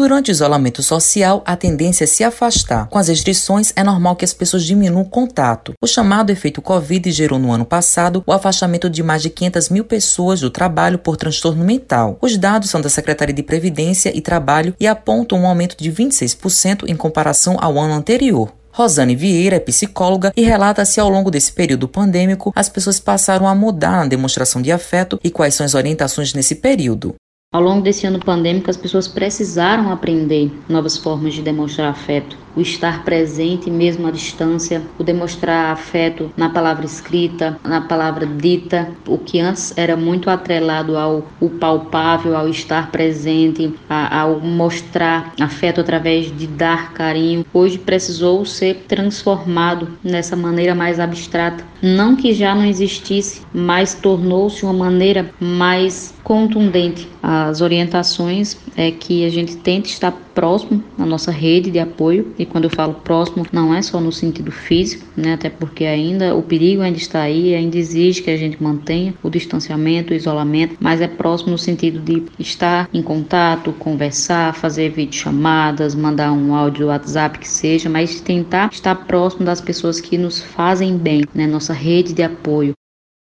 Durante o isolamento social, a tendência é se afastar. Com as restrições, é normal que as pessoas diminuam o contato. O chamado efeito Covid gerou no ano passado o afastamento de mais de 500 mil pessoas do trabalho por transtorno mental. Os dados são da Secretaria de Previdência e Trabalho e apontam um aumento de 26% em comparação ao ano anterior. Rosane Vieira é psicóloga e relata se ao longo desse período pandêmico as pessoas passaram a mudar na demonstração de afeto e quais são as orientações nesse período. Ao longo desse ano pandêmico, as pessoas precisaram aprender novas formas de demonstrar afeto o estar presente mesmo à distância, o demonstrar afeto na palavra escrita, na palavra dita, o que antes era muito atrelado ao palpável, ao estar presente, a, ao mostrar afeto através de dar carinho, hoje precisou ser transformado nessa maneira mais abstrata. Não que já não existisse, mas tornou-se uma maneira mais contundente. As orientações é que a gente tente estar próximo na nossa rede de apoio e quando eu falo próximo não é só no sentido físico, né, até porque ainda o perigo ainda está aí, ainda exige que a gente mantenha o distanciamento, o isolamento, mas é próximo no sentido de estar em contato, conversar, fazer videochamadas, mandar um áudio WhatsApp que seja, mas tentar estar próximo das pessoas que nos fazem bem, né, nossa rede de apoio.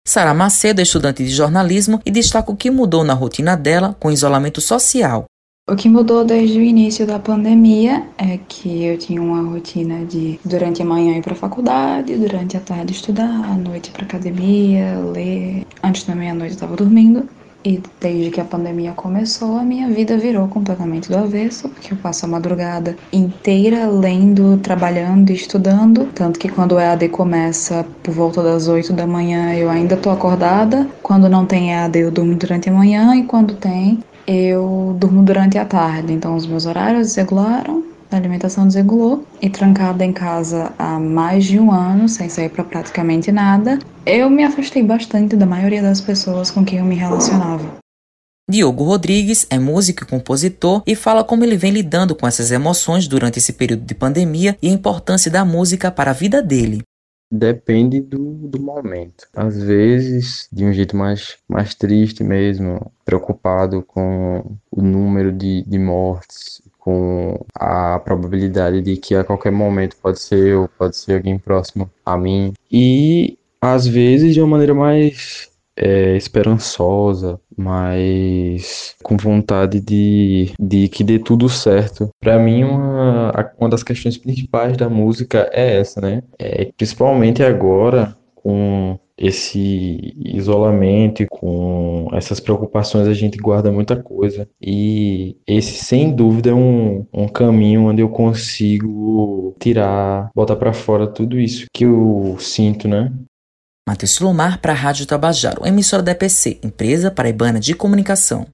Sara Macedo é estudante de jornalismo e destaca o que mudou na rotina dela com o isolamento social. O que mudou desde o início da pandemia é que eu tinha uma rotina de durante a manhã ir para a faculdade, durante a tarde estudar, à noite para academia, ler. Antes da meia-noite eu estava dormindo. E desde que a pandemia começou, a minha vida virou completamente do avesso, porque eu passo a madrugada inteira lendo, trabalhando e estudando. Tanto que quando o EAD começa por volta das 8 da manhã, eu ainda tô acordada. Quando não tem EAD, eu durmo durante a manhã. E quando tem, eu durmo durante a tarde, então os meus horários desregularam, a alimentação desregulou e trancada em casa há mais de um ano, sem sair para praticamente nada, eu me afastei bastante da maioria das pessoas com quem eu me relacionava. Diogo Rodrigues é músico e compositor e fala como ele vem lidando com essas emoções durante esse período de pandemia e a importância da música para a vida dele. Depende do, do momento. Às vezes, de um jeito mais, mais triste mesmo, preocupado com o número de, de mortes, com a probabilidade de que a qualquer momento pode ser eu, pode ser alguém próximo a mim. E às vezes de uma maneira mais é, esperançosa, mas com vontade de, de que dê tudo certo. Para mim, uma, uma das questões principais da música é essa, né? É, principalmente agora, com esse isolamento e com essas preocupações a gente guarda muita coisa e esse sem dúvida é um, um caminho onde eu consigo tirar, botar para fora tudo isso que eu sinto, né? Matheus Silomar para a Rádio Tabajaro, emissora da EPC, Empresa Paraibana de Comunicação.